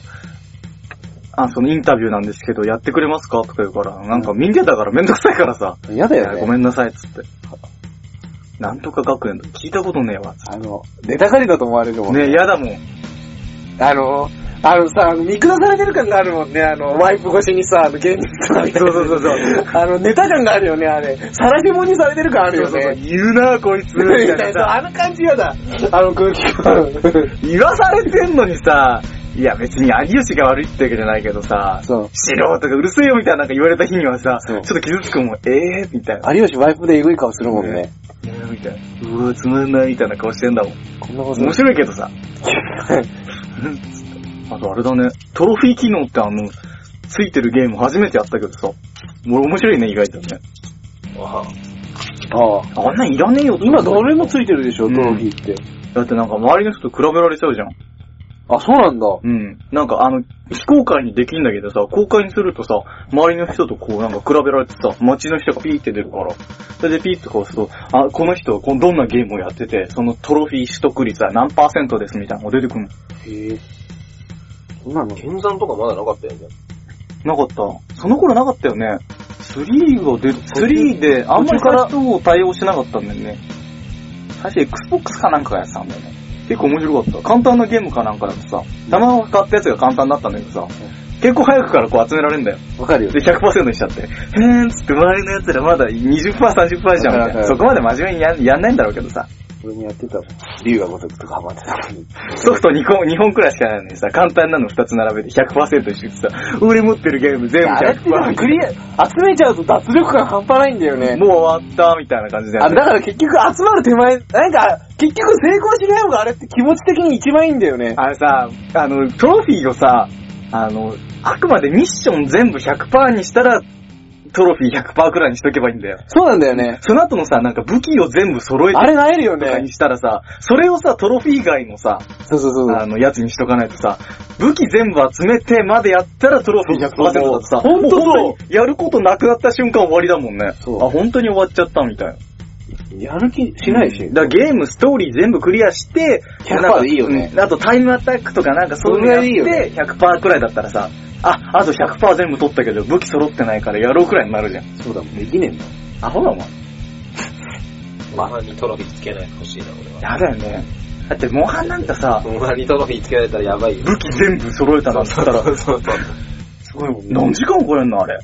あ、そのインタビューなんですけど、やってくれますか？とか言うから、なんか見てたからめんどくさいからさ、
嫌だよね。
ごめんなさいっつって。なんとか学園だ。聞いたことねえわ。
あの、出たがりだと思われるもん
ねえ、嫌だもん。
あの、あのさ、見下されてる感があるもんね、あの、ワイプ越しにさ、あの、現実とか見た
そうそうそうそう。
あの、ネタ感があるよね、あれ。さらしもにされてる感あるよね。
言うなこいつ。み
みたいな。あの感じやだ。あの空気感。
言わされてんのにさ、いや別に有吉が悪いってわけじゃないけどさ、
そう。
素人がうるせえよみたいななんか言われた日にはさ、ちょっと傷つくもん、えーみたいな。
有吉ワイプでエグい顔するもんね。
えーみたいな。うわ、つまんないみたいな顔してんだもん。
こんなこと
面白いけどさ。あとあれだね、トロフィー機能ってあの、ついてるゲーム初めてやったけどさ、俺面白いね、意外とね。
ああ。
あんなんいらねえよ
今どれもついてるでしょ、
うん
トロフィーって。
だってなんか周りの人と比べられちゃうじゃん。
あ、そうなんだ。
うん。なんかあの、非公開にできんだけどさ、公開にするとさ、周りの人とこうなんか比べられてさ、街の人がピーって出るから。それでピーってこうすると、あ、この人、こうどんなゲームをやってて、そのトロフィー取得率は何パーセントですみたいなのが出てくるの。
へえ。そうなの
剣山とかまだなかったよね。
なかった。その頃なかったよね。3が出る、3であんまり最初を対応しなかったんだよね。最初 Xbox かなんかがやってたんだよね。結構面白かった。簡単なゲームかなんかだとさ、弾を買ったやつが簡単だったんだけどさ、結構早くからこう集められるんだよ。
わかるよ
で、。100%にしちゃって。へーんつって周りのやつらまだ20%、30%じゃんそこまで真面目にややんないんだろうけどさ。
俺にやってたもん。竜が如くとかハマってたのに。
ソフト2本、2本くらいしかないのにさ、簡単なの2つ並べて100%にしてさ、俺持ってるゲーム全部
あれってでも
100%。
クリア、集めちゃうと脱力感半端ないんだよね。
もう終わったみたいな感じで、
あ、だから結局集まる手前、なんか、結局成功しない方があれって気持ち的に一番いいんだよね。
あれさ、あの、トロフィーをさ、あの、あくまでミッション全部100%にしたら、トロフィー100%くらいにしとけばいいんだよ。
そうなんだよね。
その後のさ、なんか武器を全部揃えて
あれなえるよね
とかに。したらさ、それをさ、トロフィー以外のさ、
そうそうそう。
あの、やつにしとかないとさ、武器全部集めてまでやったらトロフィー100%だとさ、
ほんとそう
も本当にやることなくなった瞬間終わりだもんね。
そう
あ、本当に終わっちゃったみたいな。
やる気しないし。
だからゲーム、ストーリー全部クリアして、
100%
なんか
でいいよね
うんあとタイムアタックとかなんかそういうのやって、100%くらいだったらさ、あ、あと100%全部取ったけど武器揃ってないからやろうくらいになるじゃん。
そうだもん、できねえんだ。
アホだもん。
モンハンにトロフィーつけないでほしいな、俺は。
やだよね。だって、モンハンなんかさ、
モンハンにトロフィーつけられたらやばいよ。
武器全部揃えたなんて言ったら、
そうそう。
すごいもんね。
何時間超えんのあれ。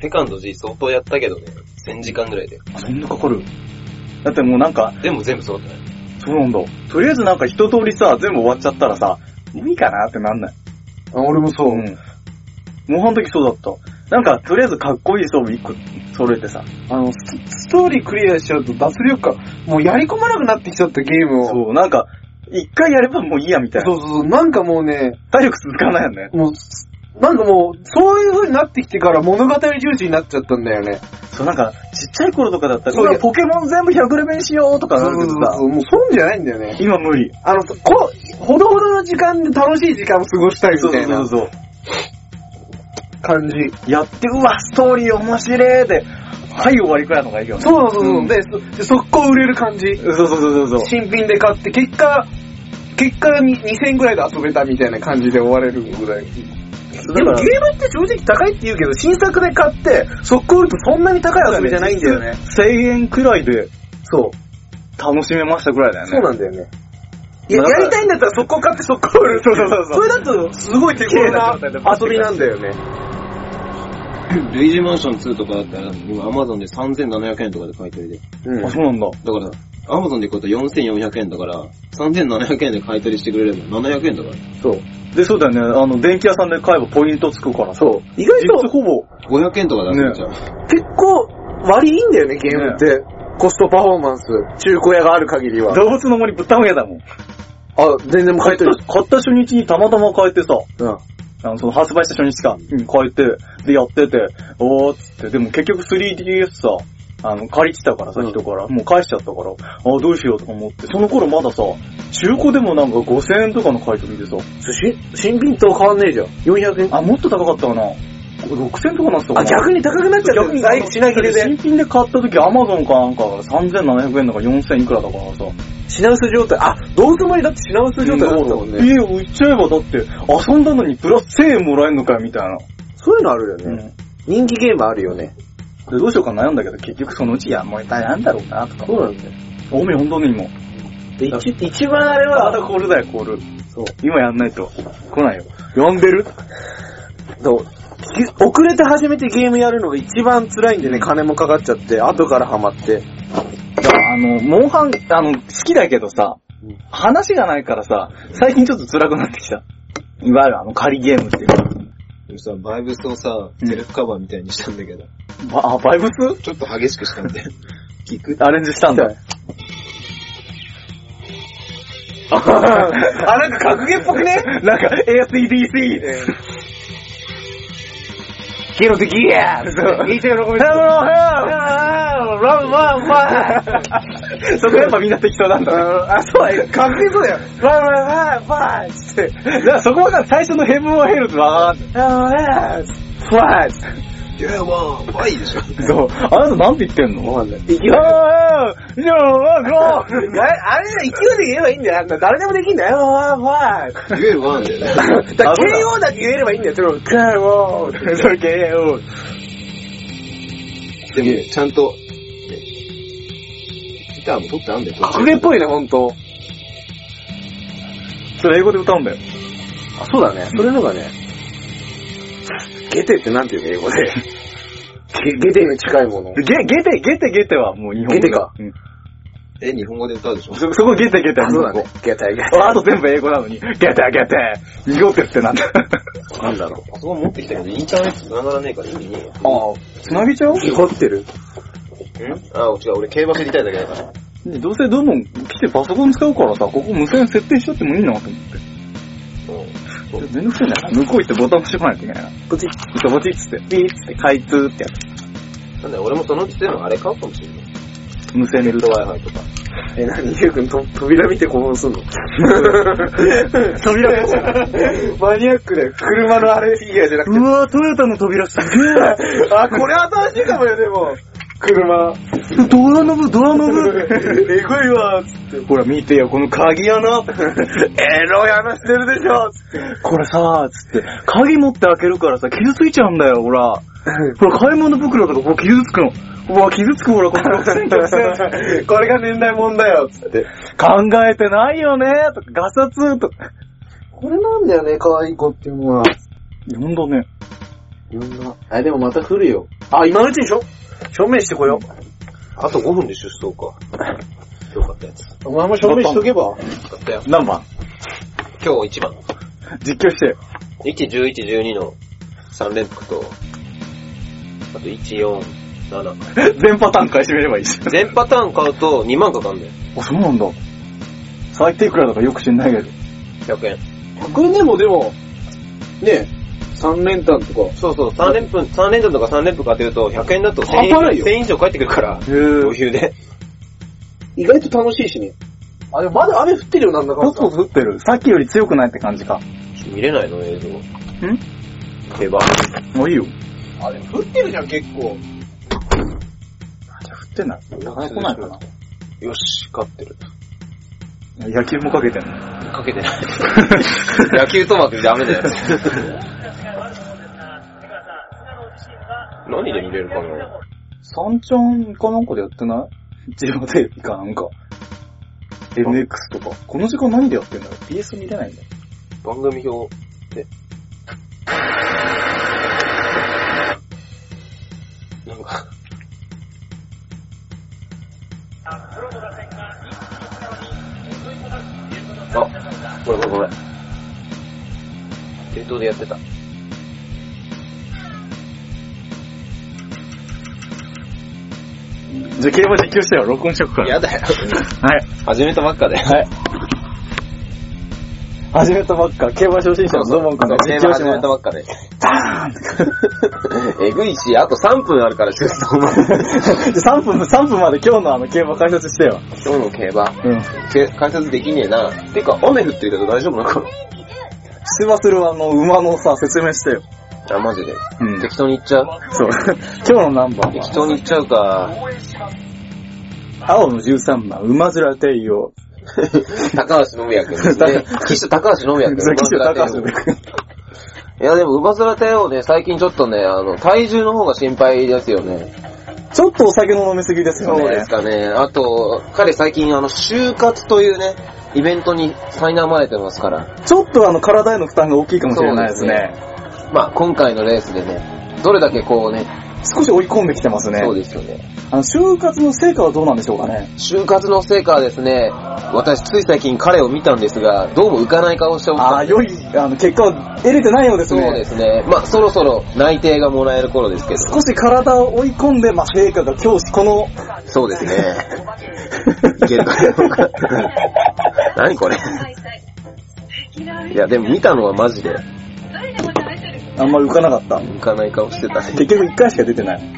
セカンド G 相当やったけどね、1000時間ぐらいで。
あそんなかかるだってもうなんか、
でも全部揃ってない。
そうなんだ。とりあえずなんか一通りさ、全部終わっちゃったらさ、もういいかなってなんない。
あ俺もそう。
うん。モンハンの時そうだった。なんか、とりあえずかっこいい装備一個揃えてさ。
あの、ストストーリークリアしちゃうと脱力感、もうやり込まなくなってきちゃったゲームを。
そう、なんか、一回やればもういいやみたいな。
そうそうそう、なんかもうね、
体力続かないよね。
もう、なんかもう、そういう風になってきてから物語重視になっちゃったんだよね。
そう、なんか、ちっちゃい頃とかだったら、
そう
ポケモン全部100レベルしようとかなるけどさ、
もう損じゃないんだよね。
今無理。
あの、こう、ほどほどの時間で楽しい時間を過ごしたいみ
そう
たいな
そうそう。
感じ。
やって、うわ、ストーリー面白いで、はい、終わりくらいのがいいよね。
そうそうそう。
ん
で、速攻売れる感じ。
そうそうそうそう。
新品で買って、結果、結果に2000円ぐらいで遊べたみたいな感じで終われるぐらい。でもゲームって正直高いって言うけど、新作で買って、速攻売るとそんなに高い遊びじゃないんだよね。
1000円くらいで
そう。
楽しめましたくらいだよね。
そうなんだよね。いや、
まあ
やりたいんだったら速攻買って速攻売る。
そうそうそうそう
それだと、すごい手頃な遊びなんだよね。
ルイージマンション2とかだったら、今アマゾンで3700円とかで買い取りで。
うん
あ、そうなんだ。
だから、アマゾンで買うと4400円だから、3700円で買い取りしてくれれば700円だから。
そう。
で、そうだよね。あの、電気屋さんで買えばポイントつくからさ。
そう。意外と
ほぼ、
500円とか出せちゃう。
結構割いいんだよね、ゲームって。コストパフォーマンス。中古屋がある限りは。
動物の森ぶったまげだもん。
あ、全然もう買い取る。
買った初日にたまたま買えてさ、
うん。
あの、その発売した初日か、うん、買えて、で、やってて、おーっつって、でも結局 3DS さ、あの、借りてたからさ、
うん
人から、もう返しちゃったから、あーどうしようとか思って、その頃まださ、中古でもなんか5000円とかの買い取りでさ、
し新品と変わんねえじゃん。400円。
あ、もっと高かったかな ?6000 とかなってたかな
あ、逆に高くなっちゃった。
逆に
在品切れで。
新品で買った時アマゾンかなんかが3700円だか4000いくらだからさ。
品薄状態。あ、どうつもりだって品薄状態だったもんね。
家を売っちゃえばだって、遊んだのにプラス1000円もらえるのかよみたいな。
そういうのあるよね。
うん。
人気ゲームあるよね。
で、どうしようか悩んだけど、結局そのうちやめたいなんだろうなとか。
そうなんだよ。
おめ呼んだね、今。
で一一番あれ
また
は、
コールだよ、コール。
そう。
今やんないと。来ないよ。呼んでる？
そうき遅れて始めてゲームやるのが一番辛いんでね、金もかかっちゃって、後からハマって。
だからあの、モンハン、あの、好きだけどさ、話がないからさ、最近ちょっと辛くなってきた。いわゆるあの仮ゲームっていうの
でもさ、バイブスをさ、セルフカバーみたいにしたんだけど、
ばあ、バイブス？
ちょっと激しくしたんで、聞く？
アレンジしたんだ。
あ、なんか格ゲーっぽくね？
なんか ACDC!
ゲロ的？やーいいと喜び
そこやっぱみんな適当なんだね。
あ、そうだ、格ゲーそうだよ。わーわーわーわーつって。
だからそこは最初のヘブンはヘルズわかんない。
あーわーふわーつって。
いや、まあ、ワイでしょ。
そう。あなたなんて言ってんの？
わかんない。勢い。
あーじゃあ、ゴー
ああれ勢いで言えばいいんだよ。あんな誰でもできんだよ。わーわー。
言えるワンだよね。
だから KO だけ言えればいいんだよ。それを KO。
それ系を。
でも、ちゃんと、ターも取ってあんだよ。
格ゲーっぽいね、ほんと。
それ英語で歌うんだよ。
あ、そうだね。それのがね、ゲテってなんていうの英語で。ゲゲテに近いもの。
ゲ、ゲテ、ゲテ、ゲテはもう日本語だ
ゲテか。
うん
え、日本語で歌うでしょ？
そ、そこゲテ、ゲテは
あ、そうだね。ゲテゲテ。
あと全部英語なのに、ゲテ、ゲテ、濁ってってなんだ。
なんだろ
パソコン持ってきたけど、インターネット繋がらねえから意味ねえよ。
ああ、繋げちゃう？
濁ってる。
んあ、違う、俺競馬知りたいだけだから。
でどうせどんどん来てパソコン使うからさ、ここ無線設定しちゃってもいいなと思って。
うん。
めんどくせえんだよな。向こう行ってボタン押してこないといけないな。
ポチッ。
そう、ボチッつって、ピーっつって、開通ってや
なんだよ、俺もそのうちでもあれ買うかもしれない。
つ。無線で
ネット Wi-Fi とか。
え、なに、ゆうくんと扉見て興奮すんの？
扉
マニアックで、車のあれフィギュアじゃなくて
う。わー、トヨタの扉すげえ
あ、これ新しいかもよ、でも。車。
ドアノブ、ドアノブえぐいわつって。ほら見てよ、この鍵穴エロい話してるでしょつって。これさ、つって。鍵持って開けるからさ、傷ついちゃうんだよ、ほら。ほら、買い物袋とか、こう傷つくの。うわ、傷つくほら、この6000、6000。
これが年代物だよ、つって。
考えてないよねとか、ガサツとか。
これなんだよね、可愛い子っていうのは。
ほんとね。
いろんな。あ、でもまた来るよ。あ、今のうちにしょ証明してこよう。
あと5分で出走か。今日買ったやつ。
お前も証明しとけば。
買ったよ。
何番？
今日1番。
実況してよ。
1、11、12の3連複と、あと1、4、7。
全パターン買い占めればいいじゃん。
全パターン買うと2万かかんだよ。
あ、そうなんだ。最低いくらだかよく知んないけど。
100円。
これでもでも、ね3連単とか。
そうそう、3連分、三連単とか3連符買ってると100円だと1000円
半端ないよ
1000円以上返ってくるから、
へぇ
余裕で。
意外と楽しいしね。あ、でもまだ雨降ってるよ、なんだかんだ。
ポツポツ降ってる。さっきより強くないって感じか。
見れないの映像。
ん？
競馬。
もういいよ。
あ、でも降ってるじゃん、結構。
じゃあ降ってない。なかなか来ないかな。
よし、勝ってる。
野球もかけてんの。
かけてない。野球とまくダメだよ。何で見れるかな？
三ちゃんかなんかでやってない？ジオテレビかなんか。MX とか。この時間何でやってんだろう ?PS 見れないんだよ。
番組表で。なんか。あ、ごめんごめんごめん。店頭でやってた。
じゃあ競馬実況してよ。録音しとくから。
やだよ。
はい。
始めたばっかで。
はい。始めたばっか、競馬初心者のドモン君が実況し
始め
ま
たばっかで。
す。ダーン
えぐいし、あと3分あるから、ちょっと思う。
じゃあ3分、3分まで今日のあの競馬解説してよ。
今日の競馬、
うん。
け解説できねえな。てか、雨降ってるけど大丈夫なのか
出馬するあの馬のさ、説明してよ。
なあ、マジで？
うん
適当に言っちゃう？
そう。今日のナンバー
適
は、
当に言っちゃうか。
青の13番、馬面帝王。
高橋信也くんですね。騎手高橋信也くん。
ザキシュ高橋
馬面帝王いや、でも、馬面帝王ね、最近ちょっとね、あの、体重の方が心配ですよね。
ちょっとお酒の飲みすぎですよね。
そうですかね。あと、彼最近、あの、就活というね、イベントに苛まれてますから。
ちょっとあの体への負担が大きいかもしれないですね。
まあ、今回のレースでね、どれだけこうね、
少し追い込んできてますね。
そうですよね。
あの、就活の成果はどうなんでしょうかね。
就活の成果はですね、私つい最近彼を見たんですが、どうも浮かない顔しておった
ああ、良い、あの、結果を得れてないようです
そう
ね。
ですね。まあ、そろそろ内定がもらえる頃ですけど。
少し体を追い込んで、まあ、成果が今日、この、
そうですね。いけるかどうか。何これ。いや、でも見たのはマジで
あんまり浮かなかった。
浮かない顔してたね。
結局1回しか出てない。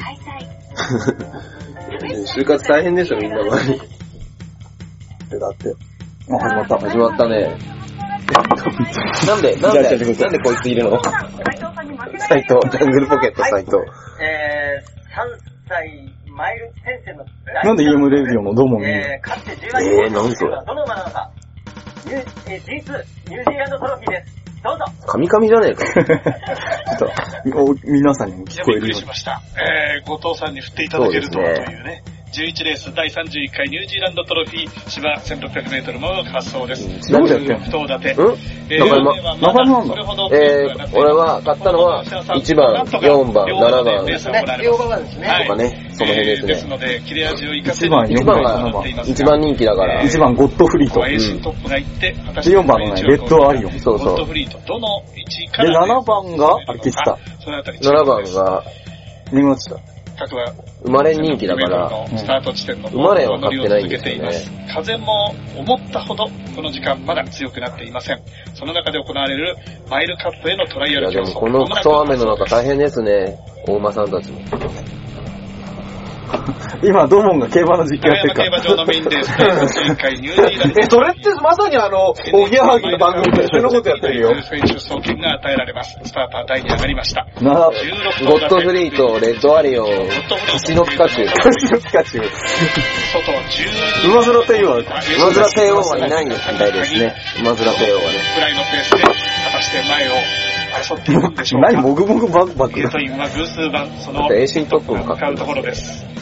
就活大変でしょ、みんな前に。
で、だって。あ、始まった。
始まったね。なんで、なん
じゃあじゃあ
で、なんでこいついるの？斎藤、ジャングルポケット斎藤。
えー、3歳マイル戦線の
なんで EM レディオのドモンに、
えー、かつて18
えー何それ
どの馬なのか、ニューえー、G2 ニュージーランドトロフィーです。どうぞ。
カミカミじゃねえか。
ちょっとお皆さんにも聞こえるように
びっくりし。ました。えー、後藤さんに振っていただけるとというね。11レース第31回ニュージーランドトロフィー芝1600メートルの滑走です。
どこでやってんの？
不当立て。
うん？
え
中山
中山なんだ？
えー、俺は買ったのは1番、4番、7番
両馬場ですね。
はい
とかね、その辺です
です
ね。
ので、切れ味を生かせ
一番
1番が一番人気だから。
1番ゴッドフリート。で4番のねレッドアリオン
そうそう
ゴッドフリート、どの位置か
で、
ら
7番が、あれ、聞いてた。
そのあたり
7番が
見ました。
各は
生まれ人気だから、
スタート地点の
生まれは買ってないんですよね
乗りを続けています風も思ったほどこの時間まだ強くなっていません。その中で行われるマイルカップへのトライア
いや
ル競争。
でもこのクソ雨の中大変ですね、大馬さんたちも。
今、ドモンが競馬の実況やってるから。
競馬場のメインレースで、11回ニュージーランド。
え、それってまさにあの、おぎやはぎの番組と一緒のことやってるよ。
選手送金が与えられます。スターター台に上がりました。
な
ゴ
16
ッドフリーとレッドアリオン、星のピカチュウ。
星のピカチュウ。
外12
馬面というは、
馬面帝王はいないみたいですね。馬面帝王はね。
くらいのペースで、果たして前を争っていくんでしょうか。
何もぐもぐバクバク
ゲー。トインは偶数番、その
エーシントップも
向かうところです。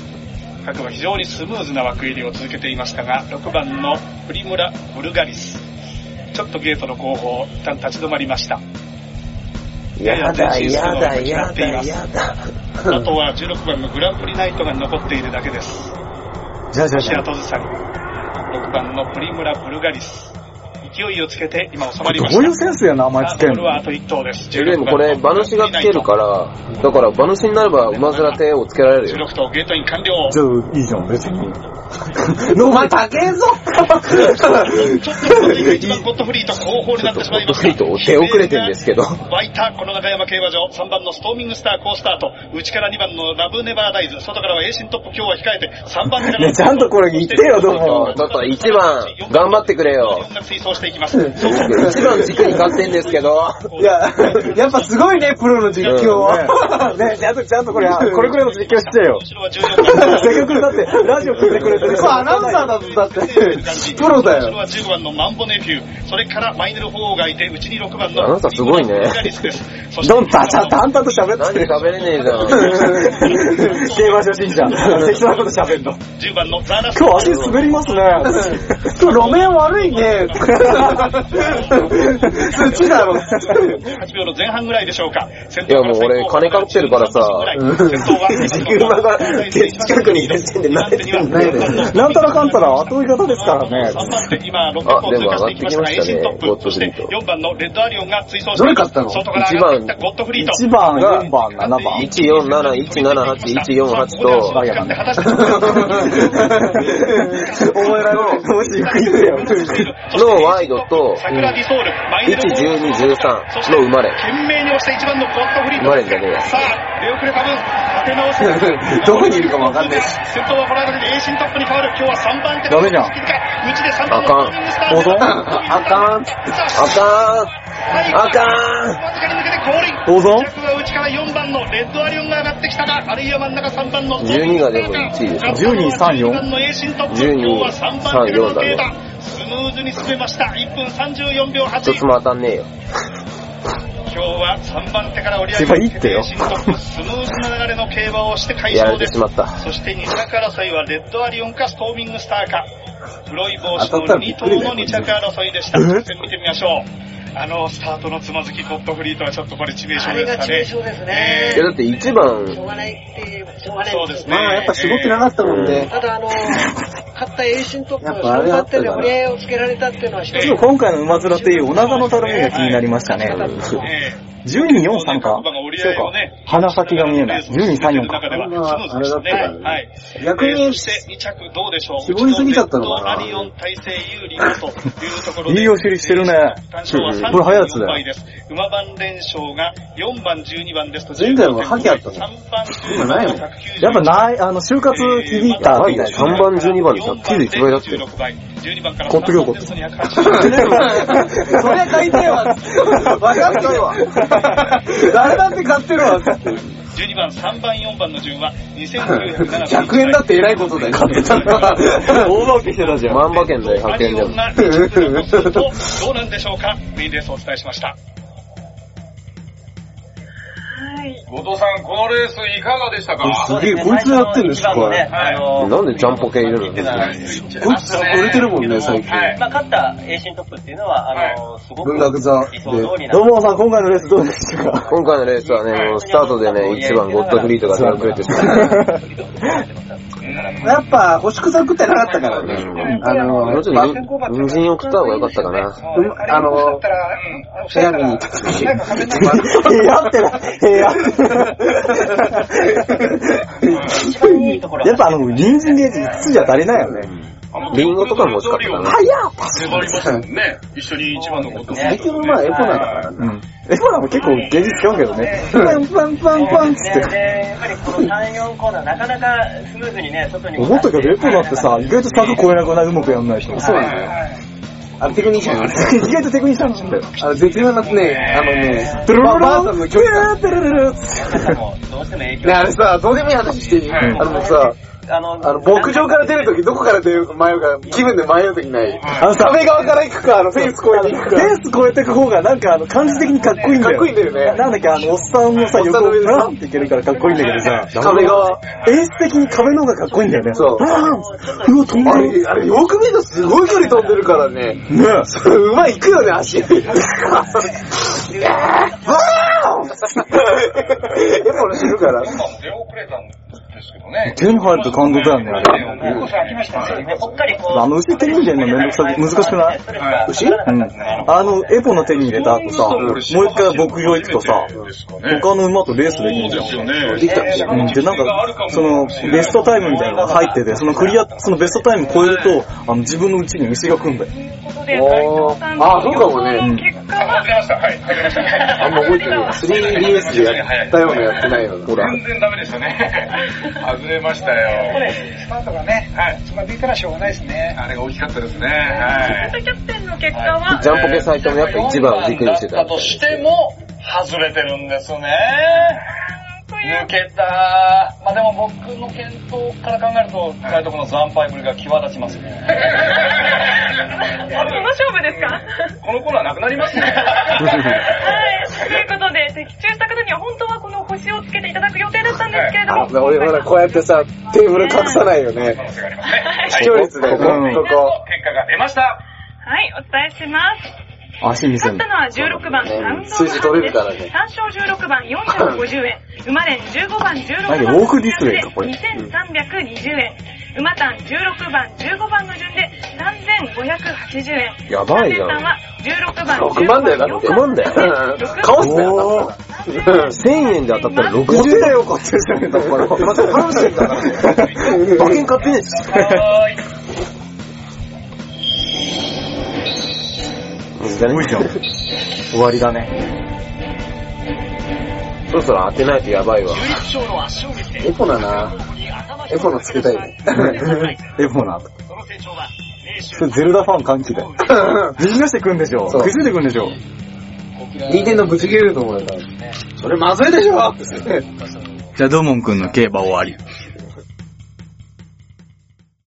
各馬非常にスムーズな枠入りを続けていましたが、6番のプリムラ・ブルガリス。ちょっとゲートの後方、一旦立ち止まりました。
やだ、やだ、やだ、やだ。
あとは16番のグランプリナイトが残っているだけです。
じゃあじゃあじゃ
シアトズサリ。6番のプリムラ・ブルガリス。勢いをつけて今収まりました。
どういうセンスや名前つけんの？
さあと1頭です。
でもこれ、馬主がつけるから、だから馬主になれば馬面帝王つけられるよ。
16頭ゲートイン完了。
じゃあ、いいじゃん、別に。
お前高えぞ
ちょっと一番ゴッドフリート後方になってしまいました。
ゴッドフリート手遅れてんですけど
湧いたこの中山競馬場、3番のストーミングスター好スタート、内から2番のラブネバーダイズ、外からはエーシントップ今日は控えて、3番手から
ねちゃんとこれ言ってよどうも
ちょっと1番、頑張ってくれよ。
ていきます。
1番軸に勝ってんですけど。
いや、やっぱすごいね、プロの実況は。
ねねちゃんと、ちゃんとこれ、これくらいの実況してよ。
後ろは14番。
せっかくだって、ラジオ聞いてくれてる
これアナウンサーだぞ、だって。プロだよ。
後ろは15番のマンボネフュー、それからマイネル・フォーがいて、うちに6番の
あなたすごいね
どんたちゃん、淡々と喋
何
ってる。
喋れねえじゃん。
競馬初心者。適当なこと喋んの。
10番のザーナス。
今日足滑りますね。
今日路面悪いね。土だろ。
8秒の前半ぐらいでしょうか。
いやもう俺金かかってるからさ
先頭は
軸馬が近くにいる時点で慣れてる
なんたらかんたら後追い方ですからね。
3番手、今、600を通過していきましたが、エーシントップ。
あでも上がってきましたねゴッドフリート
4番のレッドアリオンが追走して
どれ勝ったの？
外から上がってきたゴッドフリート。
1番、4番、7番。
147、178、148と、
覚えられない。
の ワイドと、
桜ディソール、マイネル
1、12、13の生まれ。
懸命に押して1番のゴッドフリー
生
ト。
まれんじゃねえや。
さあ、出遅れた分、立て直す。
どこにいるかもわかんないし。
先頭はこの間でエーシントップに変わる。今日は3番手
ダメじゃん
うちで3番
あかんあかん。あかん。あかん。
わずかに抜けて降臨。
保存
着は内から4番のレッドアリオンが上がってきたが、あるいは真ん中3番の
12がでも1位でしょ
12 3 4
12番のエーシントップ。
12
今日は3番手の
3 4だね。
スムーズに進めました。1分34秒8。
一つも当たんねえよ。
今日は3番手から折り上
競馬いいってよ
エーシントップ。スムーズな流れの競馬をして快勝です。そして2着争いはレッドアリオンかストーミングスターか。黒い帽子の2頭の2着争いでした。見てみましょう。あの、スタートのつまずきゴッドフリートはちょっとこれ致命傷ですかね。
あれが致命傷ですね
いやだって1番、
しょうがないっていう、しょうがない
そうですね。
まあやっぱ絞ってなかったもんね。
ただあの、勝ったエーシントップ
っぱあれあ
勝
ったから
手で折り合いをつけられたっていうのは一つ
ちょっと今回の馬面っていうお腹のたるみが気になりましたね。
ええ
12、4、3かそうか。鼻先が見えない。12、3、4か。
あれだったからね
はい。
逆に
えーそして2着どうでしょう？
絞りすぎちゃったのかな
アリオン体制有利というところで。
いいお尻してるねこれ早いやつだよ
34倍です。馬番連勝が4番、12番ですと
前回もハケあったの
3番、
今ないもん
やっぱない、あの、就活響いたみたいな。
3番、12番で191倍だって。
16倍。12番から
コット
3
リョ
番
コット
ですと280
それ買いてえわ。分かってるわ。誰だって買ってるわ。
12番、3番、4番の順は2970
100円だって偉いことだよ。買ってたのは。
大化けしてたじゃん。
万馬券だよ、100円でも。
が1着残すとどうなんでしょうかメインレースをお伝えしました。
後藤さん、このレースいかがでしたか？
すげえ、こいつやってんですか、これ。
なんでジャンポケ入れるの？
こいつ売れてるもんね、最近。
はい。
まあ、勝ったエーシントップっていうのは、あの、すごく
文学座。
どうもさん、今回のレースどうでしたか？
今回のレースはね、もうスタートでね、1番ゴッドフリートが手遅れてし。
やっぱ、星草食ってなかったからね。あの、
もうちょっとに人参を食った方が良かったかな。
うん。あの、部屋見に行った時。
部屋ってな、部屋
一番いいところ
やっぱあの、隣人で5つじゃ足りないよね。
リンゴとかも欲しかったかな。
粘りましたもんね。一緒に一番のこと
最近のまあエコなんだからね。
うん。エボラも結構現実使うけどね。パンパンパンパンっつって。
で、やっぱりこの3、4コーナー、なかなかスムーズにね、外に
思ったけど、エポラってさ、意外と柵越えなくないうまくやんないと。
そうなんだよ。あの、テクニシャン。
意外とテクニシャンなんだよ。
あの、絶妙なね、あのね、
ドロロロ
ばあさんの距離感。
ドロロロって
もどうしても影響
ね、あれさ、どうでもいい話していい、あのさ、
あの、
あの、牧場から出るとき、どこから出る、迷うか、気分で迷うときない。
あのさ
壁側から行くか、あの、フェンス越えていくか。
フェンス越えてく方がなんかあの感じ的にかっこいいんだよ。
かっこいいんだよね
なんだっけ、あの、おっさんのさ、
おっさ
横を
んの上でさ
ブランっていけるからかっこいいんだけどさ、
壁側。
演出的に壁の方がかっこいいんだよね。
そう
うわ、飛んで
あ
る。
れ、あれ、よく見るとすごい距離飛んでるからね。
ね
それ、うまい、行くよね、足。うわー でも俺死ぬから。
出遅れたんですけどね。
手に入ると感動だよね、あれ。
もう開きましたね。
ぽっかりこう、
あの、牛手に入れるのめんどくさく、難しくない？
牛
うん。あの、エポの手に入れた後さ、もう一回牧場行くとさ、他の馬とレースできるじゃん。
で
きたっけ
うん、で、なんか、その、ベストタイムみたいなのが入ってて、そのクリア、そのベストタイム超えると、あの、自分のうちに牛が来んだよ。
あ、そうかもね。
結果
あ、出ました。はい、入りました。
あんま覚えてない。3DS でやったようなやってないような。ほら。
全然ダメでしたね。外れましたよ。
これ、スタートがね、
はい。
つまずいたらしょうがないですね。
あれが大きかったですね。はい。
キャプテンの結果は、
ジャンポケサイトもやっぱ一番を軸にしてた
だったとしても、外れてるんですね。抜けた。まあでも僕の検討から考えると、海斗君の惨敗ぶりが際立ちますね。
その勝負ですか？
このコーナーなくなりますね。
はい。ということで、的中した方には本当はこの星をつけていただく予定だったんですけれども、
あ俺ほら、こうやってさ、テーブル隠さないよね。視聴率だよね、
うん
ここ。
結果が出ました。
はい、お伝えします。
足見せ
勝った。のは16番、サウンドの
数字取れるからね
3勝16番、450円。馬連15番、16番。
何ウォークディスプレイかこれ
2320円。馬単16番、15番の順で3580円。
やばいな
三連単は16番、
6万だよ、だって。
6万だよ
うん顔すなよ、
おー
1000円で当たったら
50
60
だよ、こっちですよね、だから。
また話してんだから。馬券買ってねえし。すごいじゃん。終わりだね。そろそろ当てないとやばいわ。
エポナな。エポナつけたいね。
エポナと。それゼルダファン歓喜だよ。ビジネスしてくんでしょ
そう
食いてくんでしょ
人間のぶち切れると思うよ。それまずいでしょ
じゃあ、ドモン君の競馬終わり。